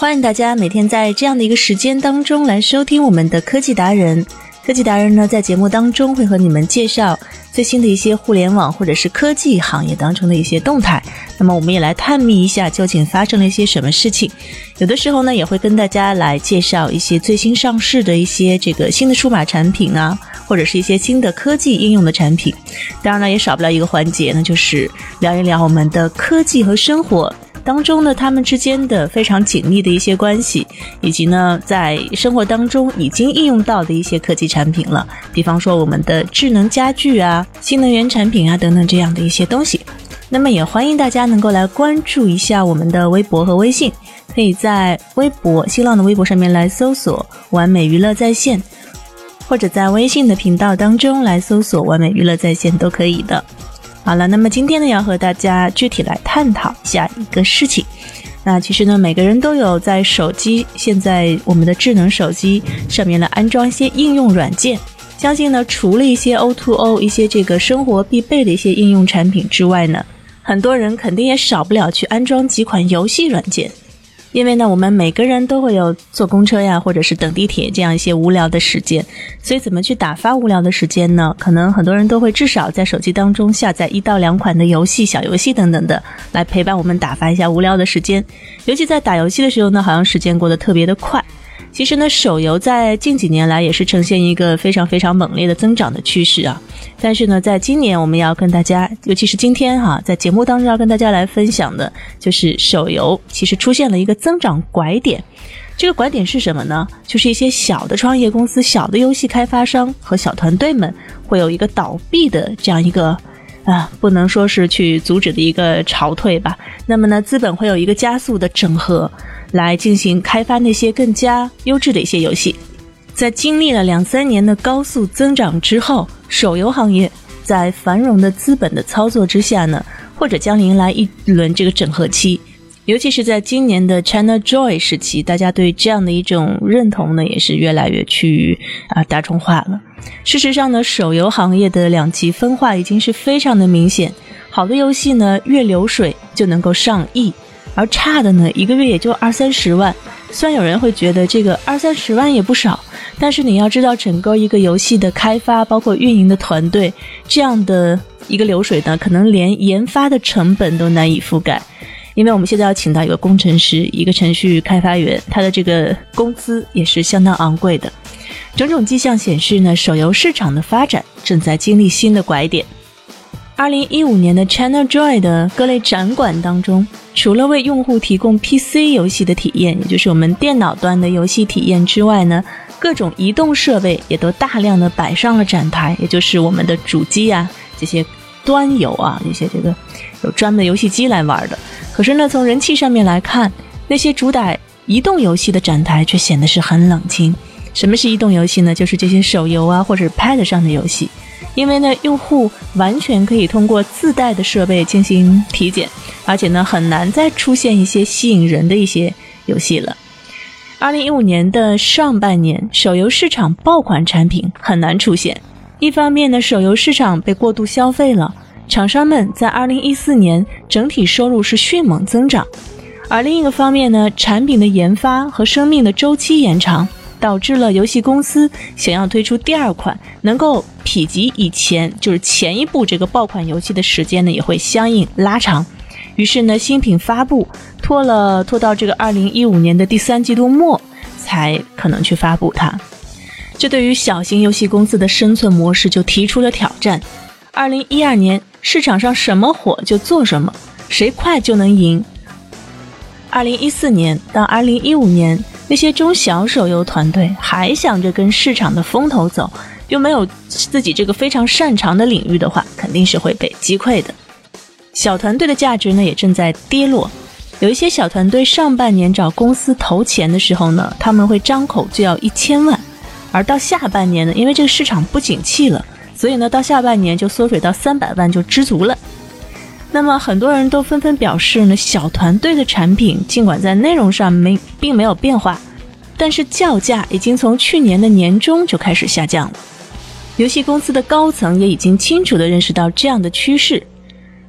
欢迎大家每天在这样的一个时间当中来收听我们的科技达人。科技达人呢，在节目当中会和你们介绍最新的一些互联网或者是科技行业当中的一些动态。那么，我们也来探秘一下究竟发生了一些什么事情。有的时候呢，也会跟大家来介绍一些最新上市的一些这个新的数码产品啊，或者是一些新的科技应用的产品。当然了，也少不了一个环节，那就是聊一聊我们的科技和生活。当中呢，他们之间的非常紧密的一些关系，以及呢，在生活当中已经应用到的一些科技产品了，比方说我们的智能家具啊、新能源产品啊等等这样的一些东西。那么也欢迎大家能够来关注一下我们的微博和微信，可以在微博、新浪的微博上面来搜索“完美娱乐在线”，或者在微信的频道当中来搜索“完美娱乐在线”都可以的。好了，那么今天呢，要和大家具体来探讨一下一个事情。那其实呢，每个人都有在手机，现在我们的智能手机上面呢安装一些应用软件。相信呢，除了一些 O2O 一些这个生活必备的一些应用产品之外呢，很多人肯定也少不了去安装几款游戏软件。因为呢，我们每个人都会有坐公车呀，或者是等地铁这样一些无聊的时间，所以怎么去打发无聊的时间呢？可能很多人都会至少在手机当中下载一到两款的游戏、小游戏等等的，来陪伴我们打发一下无聊的时间。尤其在打游戏的时候呢，好像时间过得特别的快。其实呢，手游在近几年来也是呈现一个非常非常猛烈的增长的趋势啊。但是呢，在今年我们要跟大家，尤其是今天哈，在节目当中要跟大家来分享的，就是手游其实出现了一个增长拐点。这个拐点是什么呢？就是一些小的创业公司、小的游戏开发商和小团队们会有一个倒闭的这样一个啊，不能说是去阻止的一个潮退吧。那么呢，资本会有一个加速的整合。来进行开发那些更加优质的一些游戏，在经历了两三年的高速增长之后，手游行业在繁荣的资本的操作之下呢，或者将迎来一轮这个整合期。尤其是在今年的 China Joy 时期，大家对这样的一种认同呢，也是越来越趋于啊大众化了。事实上呢，手游行业的两极分化已经是非常的明显，好的游戏呢，月流水就能够上亿。而差的呢，一个月也就二三十万。虽然有人会觉得这个二三十万也不少，但是你要知道，整个一个游戏的开发，包括运营的团队，这样的一个流水呢，可能连研发的成本都难以覆盖。因为我们现在要请到一个工程师，一个程序开发员，他的这个工资也是相当昂贵的。种种迹象显示呢，手游市场的发展正在经历新的拐点。二零一五年的 China Joy 的各类展馆当中，除了为用户提供 PC 游戏的体验，也就是我们电脑端的游戏体验之外呢，各种移动设备也都大量的摆上了展台，也就是我们的主机啊，这些端游啊，一些这个有专门游戏机来玩的。可是呢，从人气上面来看，那些主打移动游戏的展台却显得是很冷清。什么是移动游戏呢？就是这些手游啊，或者 Pad 上的游戏。因为呢，用户完全可以通过自带的设备进行体检，而且呢，很难再出现一些吸引人的一些游戏了。二零一五年的上半年，手游市场爆款产品很难出现。一方面呢，手游市场被过度消费了，厂商们在二零一四年整体收入是迅猛增长；而另一个方面呢，产品的研发和生命的周期延长。导致了游戏公司想要推出第二款能够匹及以前就是前一部这个爆款游戏的时间呢，也会相应拉长。于是呢，新品发布拖了拖到这个二零一五年的第三季度末才可能去发布它。这对于小型游戏公司的生存模式就提出了挑战。二零一二年市场上什么火就做什么，谁快就能赢。二零一四年到二零一五年。那些中小手游团队还想着跟市场的风头走，又没有自己这个非常擅长的领域的话，肯定是会被击溃的。小团队的价值呢也正在跌落。有一些小团队上半年找公司投钱的时候呢，他们会张口就要一千万，而到下半年呢，因为这个市场不景气了，所以呢，到下半年就缩水到三百万就知足了。那么很多人都纷纷表示呢，小团队的产品尽管在内容上没并没有变化，但是叫价已经从去年的年中就开始下降了。游戏公司的高层也已经清楚地认识到这样的趋势。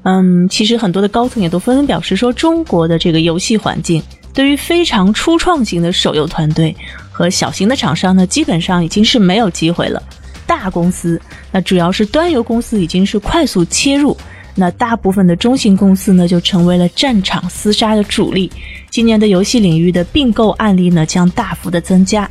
嗯，其实很多的高层也都纷纷表示说，中国的这个游戏环境对于非常初创型的手游团队和小型的厂商呢，基本上已经是没有机会了。大公司，那主要是端游公司已经是快速切入。那大部分的中型公司呢，就成为了战场厮杀的主力。今年的游戏领域的并购案例呢，将大幅的增加。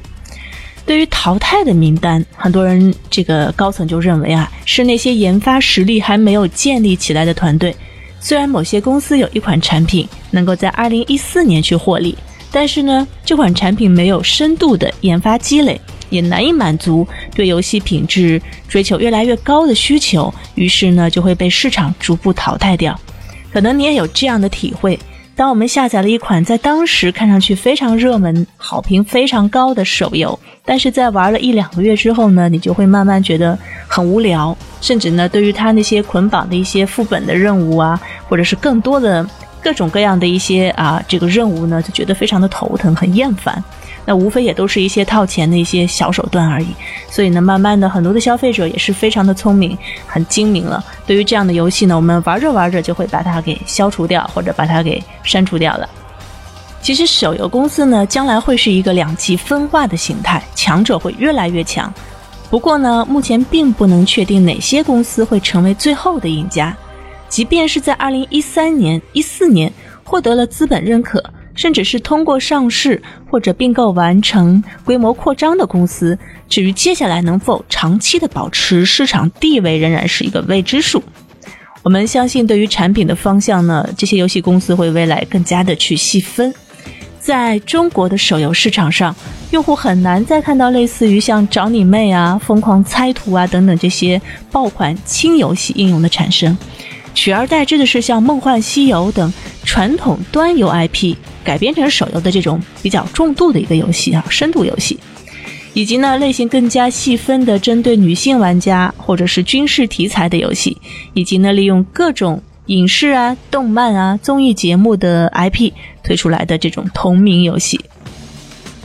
对于淘汰的名单，很多人这个高层就认为啊，是那些研发实力还没有建立起来的团队。虽然某些公司有一款产品能够在二零一四年去获利，但是呢，这款产品没有深度的研发积累。也难以满足对游戏品质追求越来越高的需求，于是呢就会被市场逐步淘汰掉。可能你也有这样的体会：当我们下载了一款在当时看上去非常热门、好评非常高的手游，但是在玩了一两个月之后呢，你就会慢慢觉得很无聊，甚至呢对于它那些捆绑的一些副本的任务啊，或者是更多的各种各样的一些啊这个任务呢，就觉得非常的头疼、很厌烦。那无非也都是一些套钱的一些小手段而已，所以呢，慢慢的很多的消费者也是非常的聪明、很精明了。对于这样的游戏呢，我们玩着玩着就会把它给消除掉，或者把它给删除掉了。其实手游公司呢，将来会是一个两极分化的形态，强者会越来越强。不过呢，目前并不能确定哪些公司会成为最后的赢家。即便是在二零一三年、一四年获得了资本认可。甚至是通过上市或者并购完成规模扩张的公司，至于接下来能否长期的保持市场地位，仍然是一个未知数。我们相信，对于产品的方向呢，这些游戏公司会未来更加的去细分。在中国的手游市场上，用户很难再看到类似于像找你妹啊、疯狂猜图啊等等这些爆款轻游戏应用的产生。取而代之的是像《梦幻西游》等传统端游 IP 改编成手游的这种比较重度的一个游戏啊，深度游戏，以及呢类型更加细分的针对女性玩家或者是军事题材的游戏，以及呢利用各种影视啊、动漫啊、综艺节目的 IP 推出来的这种同名游戏。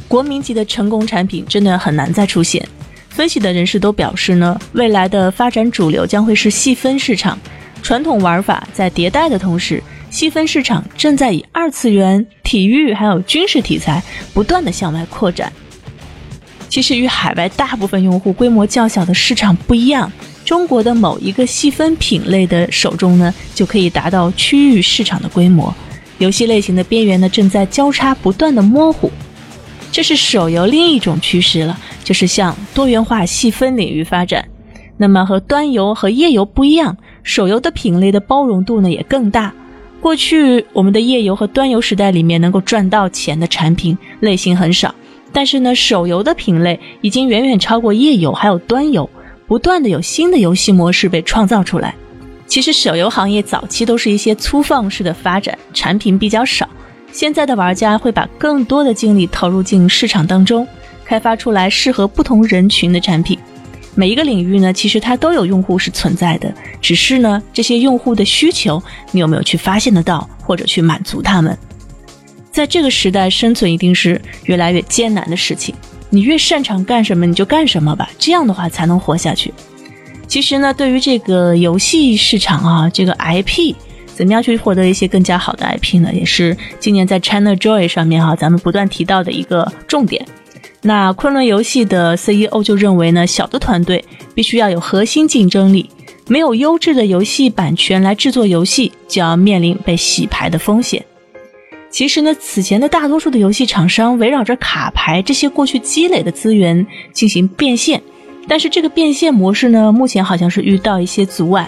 国民级的成功产品真的很难再出现。分析的人士都表示呢，未来的发展主流将会是细分市场。传统玩法在迭代的同时，细分市场正在以二次元、体育还有军事题材不断的向外扩展。其实与海外大部分用户规模较小的市场不一样，中国的某一个细分品类的手中呢，就可以达到区域市场的规模。游戏类型的边缘呢，正在交叉不断的模糊。这是手游另一种趋势了，就是向多元化细分领域发展。那么和端游和页游不一样。手游的品类的包容度呢也更大。过去我们的页游和端游时代里面能够赚到钱的产品类型很少，但是呢，手游的品类已经远远超过页游还有端游，不断的有新的游戏模式被创造出来。其实手游行业早期都是一些粗放式的发展，产品比较少。现在的玩家会把更多的精力投入进市场当中，开发出来适合不同人群的产品。每一个领域呢，其实它都有用户是存在的，只是呢，这些用户的需求你有没有去发现得到，或者去满足他们？在这个时代生存一定是越来越艰难的事情。你越擅长干什么，你就干什么吧，这样的话才能活下去。其实呢，对于这个游戏市场啊，这个 IP 怎么样去获得一些更加好的 IP 呢？也是今年在 China Joy 上面哈，咱们不断提到的一个重点。那昆仑游戏的 CEO 就认为呢，小的团队必须要有核心竞争力，没有优质的游戏版权来制作游戏，就要面临被洗牌的风险。其实呢，此前的大多数的游戏厂商围绕着卡牌这些过去积累的资源进行变现，但是这个变现模式呢，目前好像是遇到一些阻碍。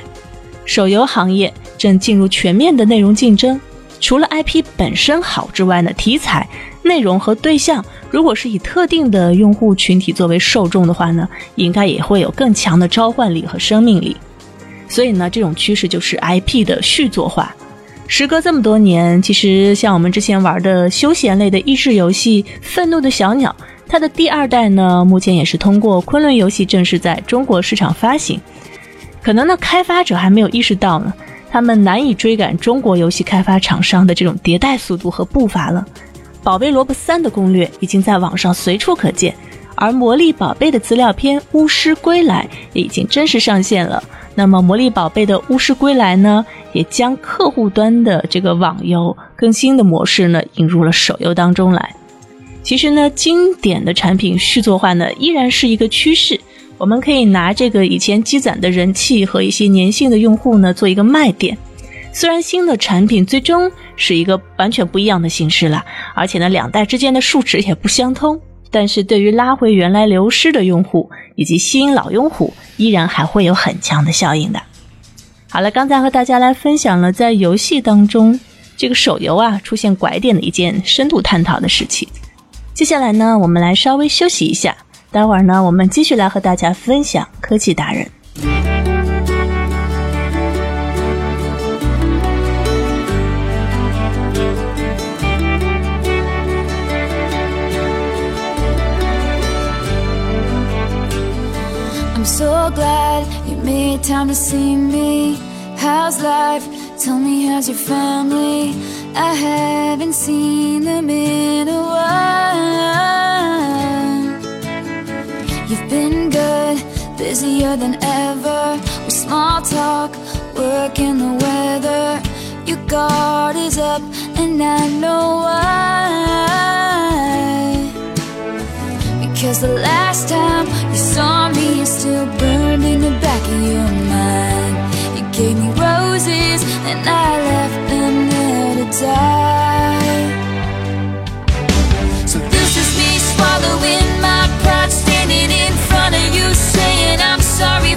手游行业正进入全面的内容竞争，除了 IP 本身好之外呢，题材。内容和对象，如果是以特定的用户群体作为受众的话呢，应该也会有更强的召唤力和生命力。所以呢，这种趋势就是 IP 的续作化。时隔这么多年，其实像我们之前玩的休闲类的益智游戏《愤怒的小鸟》，它的第二代呢，目前也是通过昆仑游戏正式在中国市场发行。可能呢，开发者还没有意识到呢，他们难以追赶中国游戏开发厂商的这种迭代速度和步伐了。《宝贝萝卜三》的攻略已经在网上随处可见，而《魔力宝贝》的资料片《巫师归来》也已经正式上线了。那么，《魔力宝贝》的《巫师归来》呢，也将客户端的这个网游更新的模式呢引入了手游当中来。其实呢，经典的产品续作化呢依然是一个趋势。我们可以拿这个以前积攒的人气和一些粘性的用户呢做一个卖点。虽然新的产品最终是一个完全不一样的形式了，而且呢两代之间的数值也不相通，但是对于拉回原来流失的用户以及吸引老用户，依然还会有很强的效应的。好了，刚才和大家来分享了在游戏当中这个手游啊出现拐点的一件深度探讨的事情。接下来呢，我们来稍微休息一下。待会儿呢，我们继续来和大家分享科技达人。Glad you made time to see me. How's life? Tell me, how's your family? I haven't seen them in a while. You've been good, busier than ever with small talk, work and the weather. Your guard is up, and I know why. Because the last time you saw me, it's still burned in the back of your mind. You gave me roses, and I left them there to die. So this is me swallowing my pride, standing in front of you, saying I'm sorry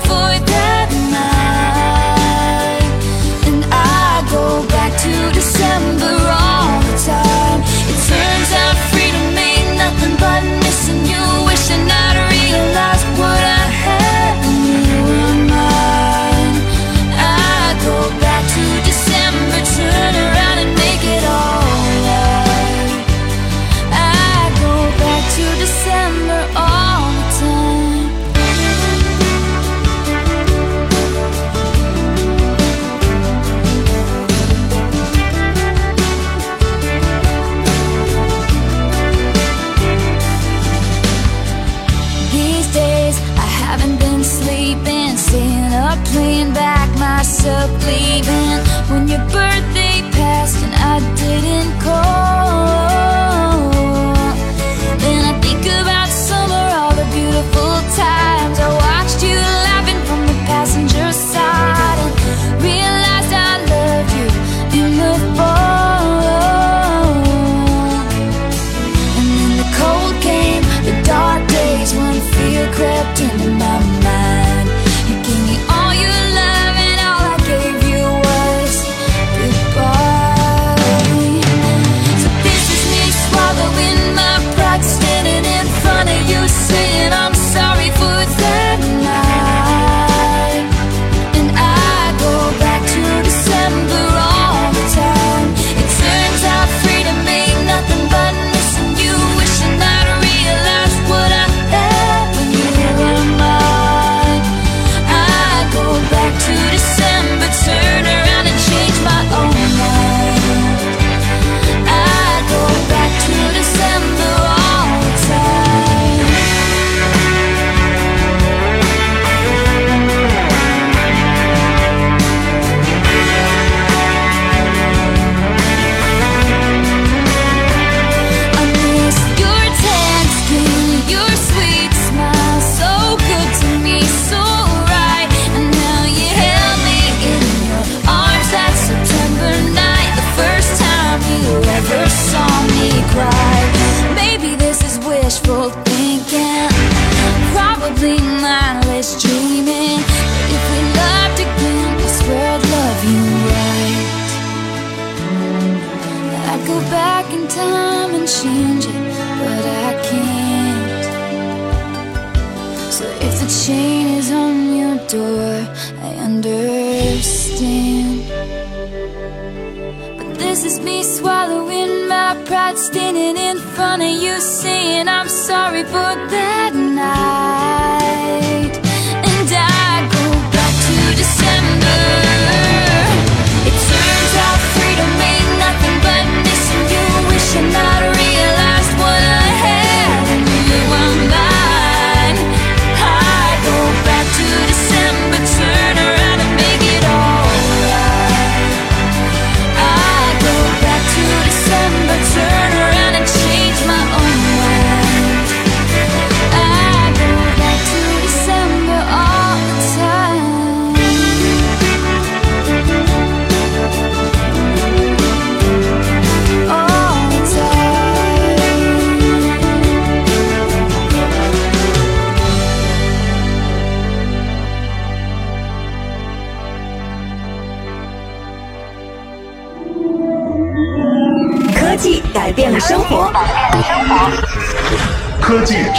door, I understand. But this is me swallowing my pride, standing in front of you, saying I'm sorry for that night.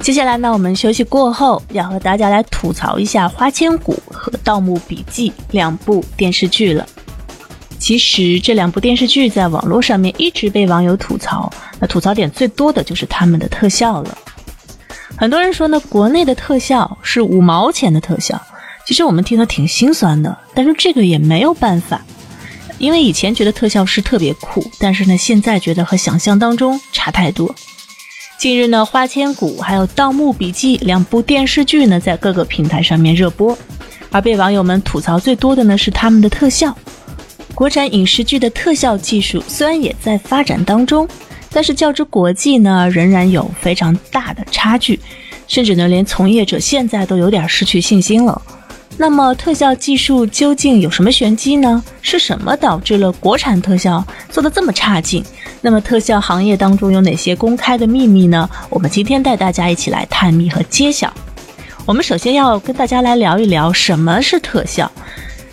接下来呢，我们休息过后要和大家来吐槽一下《花千骨》和《盗墓笔记》两部电视剧了。其实这两部电视剧在网络上面一直被网友吐槽，那吐槽点最多的就是他们的特效了。很多人说呢，国内的特效是五毛钱的特效，其实我们听得挺心酸的，但是这个也没有办法，因为以前觉得特效是特别酷，但是呢，现在觉得和想象当中差太多。近日呢，《花千骨》还有《盗墓笔记》两部电视剧呢，在各个平台上面热播，而被网友们吐槽最多的呢是他们的特效。国产影视剧的特效技术虽然也在发展当中，但是较之国际呢，仍然有非常大的差距，甚至呢，连从业者现在都有点失去信心了。那么，特效技术究竟有什么玄机呢？是什么导致了国产特效做得这么差劲？那么，特效行业当中有哪些公开的秘密呢？我们今天带大家一起来探秘和揭晓。我们首先要跟大家来聊一聊什么是特效。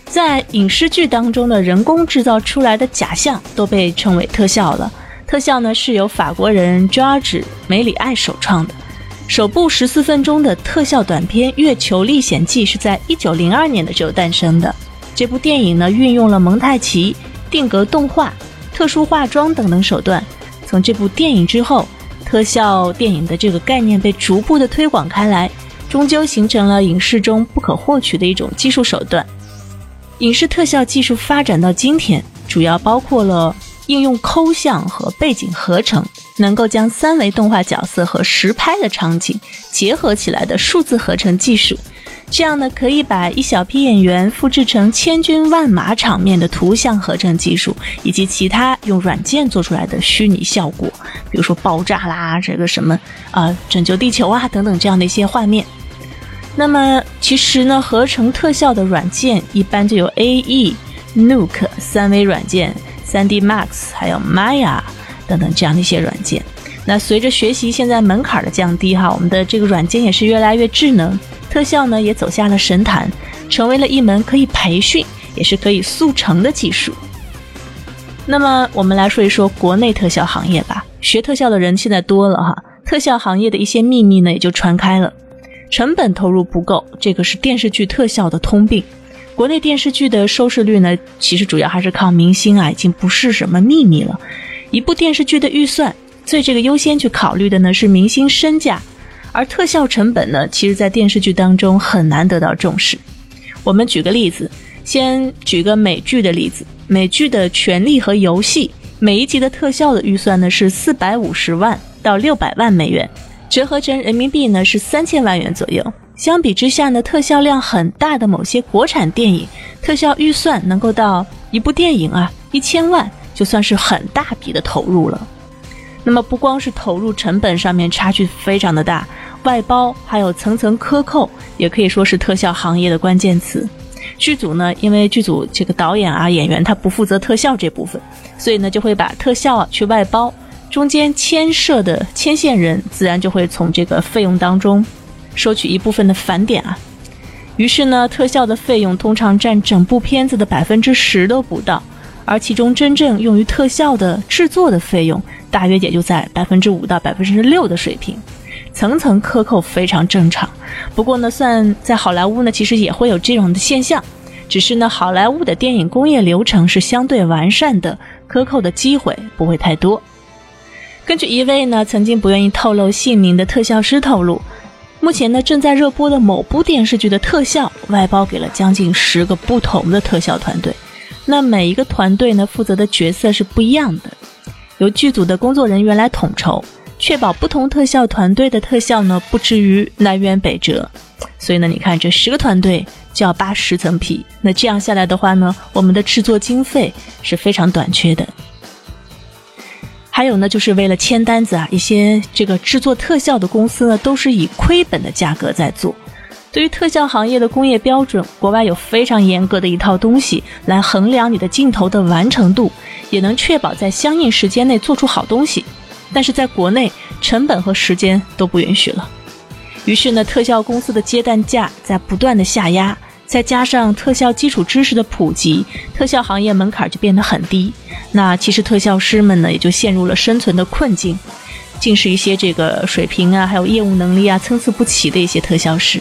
在影视剧当中的人工制造出来的假象都被称为特效了。特效呢是由法国人 George 梅里爱首创的。首部十四分钟的特效短片《月球历险记》是在一九零二年的时候诞生的。这部电影呢运用了蒙太奇、定格动画、特殊化妆等等手段。从这部电影之后，特效电影的这个概念被逐步的推广开来，终究形成了影视中不可或缺的一种技术手段。影视特效技术发展到今天，主要包括了应用抠像和背景合成，能够将三维动画角色和实拍的场景结合起来的数字合成技术。这样呢，可以把一小批演员复制成千军万马场面的图像合成技术，以及其他用软件做出来的虚拟效果，比如说爆炸啦，这个什么啊、拯救地球啊等等这样的一些画面。那么其实呢，合成特效的软件一般就有 AE、Nuke 三维软件、3D Max，还有 Maya 等等这样的一些软件。那随着学习现在门槛的降低哈，我们的这个软件也是越来越智能，特效呢也走下了神坛，成为了一门可以培训也是可以速成的技术。那么我们来说一说国内特效行业吧，学特效的人现在多了哈，特效行业的一些秘密呢也就传开了。成本投入不够，这个是电视剧特效的通病。国内电视剧的收视率呢，其实主要还是靠明星啊，已经不是什么秘密了。一部电视剧的预算，最这个优先去考虑的呢是明星身价，而特效成本呢，其实在电视剧当中很难得到重视。我们举个例子，先举个美剧的例子，美剧的《权力和游戏》每一集的特效的预算呢是四百五十万到六百万美元。折合成人民币呢是三千万元左右。相比之下呢，特效量很大的某些国产电影，特效预算能够到一部电影啊一千万，就算是很大笔的投入了。那么不光是投入成本上面差距非常的大，外包还有层层克扣，也可以说是特效行业的关键词。剧组呢，因为剧组这个导演啊、演员他不负责特效这部分，所以呢就会把特效啊去外包，中间牵涉的牵线人自然就会从这个费用当中收取一部分的返点啊。于是呢，特效的费用通常占整部片子的百分之十都不到，而其中真正用于特效的制作的费用，大约也就在百分之五到百分之六的水平。层层克扣非常正常，不过呢，算在好莱坞呢，其实也会有这种的现象，只是呢，好莱坞的电影工业流程是相对完善的，克扣的机会不会太多。根据一位呢曾经不愿意透露姓名的特效师透露，目前呢正在热播的某部电视剧的特效外包给了将近十个不同的特效团队，那每一个团队呢负责的角色是不一样的，由剧组的工作人员来统筹。确保不同特效团队的特效呢不至于南辕北辙，所以呢，你看这十个团队就要扒十层皮，那这样下来的话呢，我们的制作经费是非常短缺的。还有呢，就是为了签单子啊，一些这个制作特效的公司呢，都是以亏本的价格在做。对于特效行业的工业标准，国外有非常严格的一套东西来衡量你的镜头的完成度，也能确保在相应时间内做出好东西。但是在国内，成本和时间都不允许了。于是呢，特效公司的接单价在不断的下压，再加上特效基础知识的普及，特效行业门槛就变得很低。那其实特效师们呢，也就陷入了生存的困境，竟是一些这个水平啊，还有业务能力啊参差不齐的一些特效师。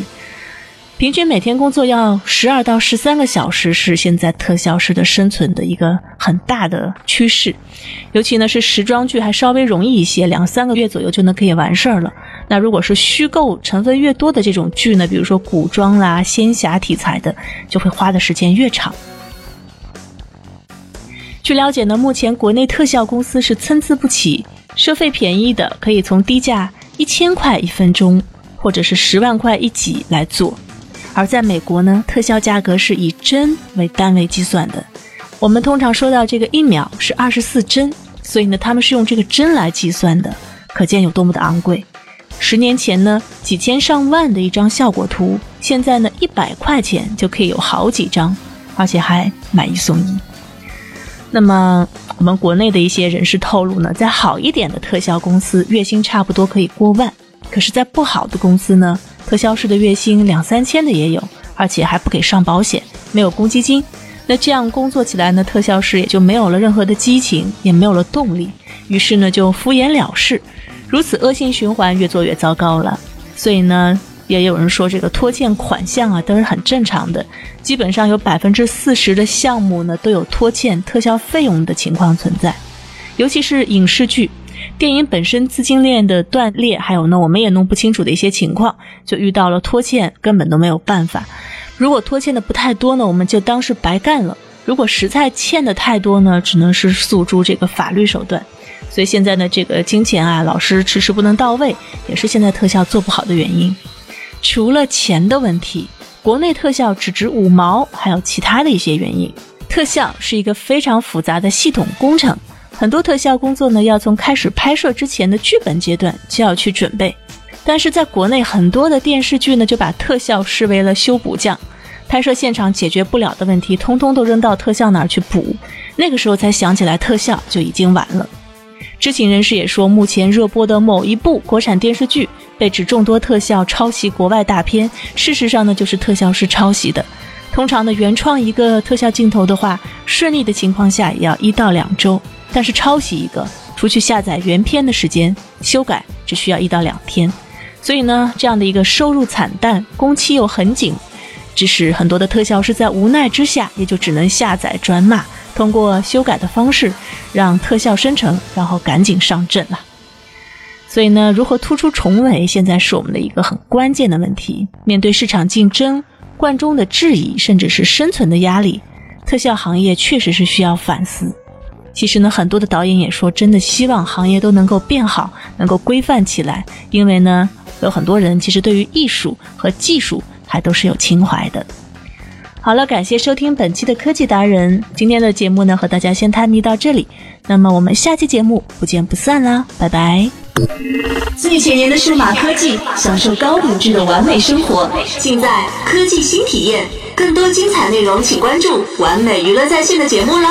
平均每天工作要十二到十三个小时，是现在特效师的生存的一个很大的趋势。尤其呢是时装剧还稍微容易一些，两三个月左右就能可以完事儿了。那如果是虚构成分越多的这种剧呢，比如说古装啦、仙侠题材的，就会花的时间越长。据了解呢，目前国内特效公司是参差不齐，收费便宜的可以从低价一千块一分钟，或者是十万块一集来做。而在美国呢，特效价格是以帧为单位计算的。我们通常说到这个一秒是二十四帧，所以呢，他们是用这个帧来计算的，可见有多么的昂贵。十年前呢，几千上万的一张效果图，现在呢，一百块钱就可以有好几张，而且还买一送一。那么，我们国内的一些人士透露呢，在好一点的特效公司，月薪差不多可以过万；可是，在不好的公司呢？特效师的月薪两三千的也有，而且还不给上保险，没有公积金。那这样工作起来呢，特效师也就没有了任何的激情，也没有了动力，于是呢就敷衍了事，如此恶性循环，越做越糟糕了。所以呢，也有人说这个拖欠款项啊都是很正常的，基本上有百分之四十的项目呢都有拖欠特效费用的情况存在，尤其是影视剧。电影本身资金链的断裂，还有呢，我们也弄不清楚的一些情况，就遇到了拖欠，根本都没有办法。如果拖欠的不太多呢，我们就当是白干了；如果实在欠的太多呢，只能是诉诸这个法律手段。所以现在呢，这个金钱啊，老是迟迟不能到位，也是现在特效做不好的原因。除了钱的问题，国内特效只值五毛，还有其他的一些原因。特效是一个非常复杂的系统工程。很多特效工作呢，要从开始拍摄之前的剧本阶段就要去准备。但是在国内，很多的电视剧呢，就把特效视为了修补匠，拍摄现场解决不了的问题，通通都扔到特效那儿去补。那个时候才想起来特效就已经晚了。知情人士也说，目前热播的某一部国产电视剧被指众多特效抄袭国外大片，事实上呢，就是特效是抄袭的。通常呢，原创一个特效镜头的话，顺利的情况下也要一到两周。但是抄袭一个，除去下载原片的时间，修改只需要一到两天。所以呢，这样的一个收入惨淡，工期又很紧，致使很多的特效师在无奈之下，也就只能下载转码，通过修改的方式让特效生成，然后赶紧上阵了。所以呢，如何突出重围，现在是我们的一个很关键的问题。面对市场竞争、观众的质疑，甚至是生存的压力，特效行业确实是需要反思。其实呢，很多的导演也说，真的希望行业都能够变好，能够规范起来。因为呢，有很多人其实对于艺术和技术还都是有情怀的。好了，感谢收听本期的科技达人，今天的节目呢和大家先探秘到这里。那么我们下期节目不见不散啦，拜拜。最前沿的数码科技，享受高品质的完美生活，尽在科技新体验。更多精彩内容，请关注完美娱乐在线的节目啦。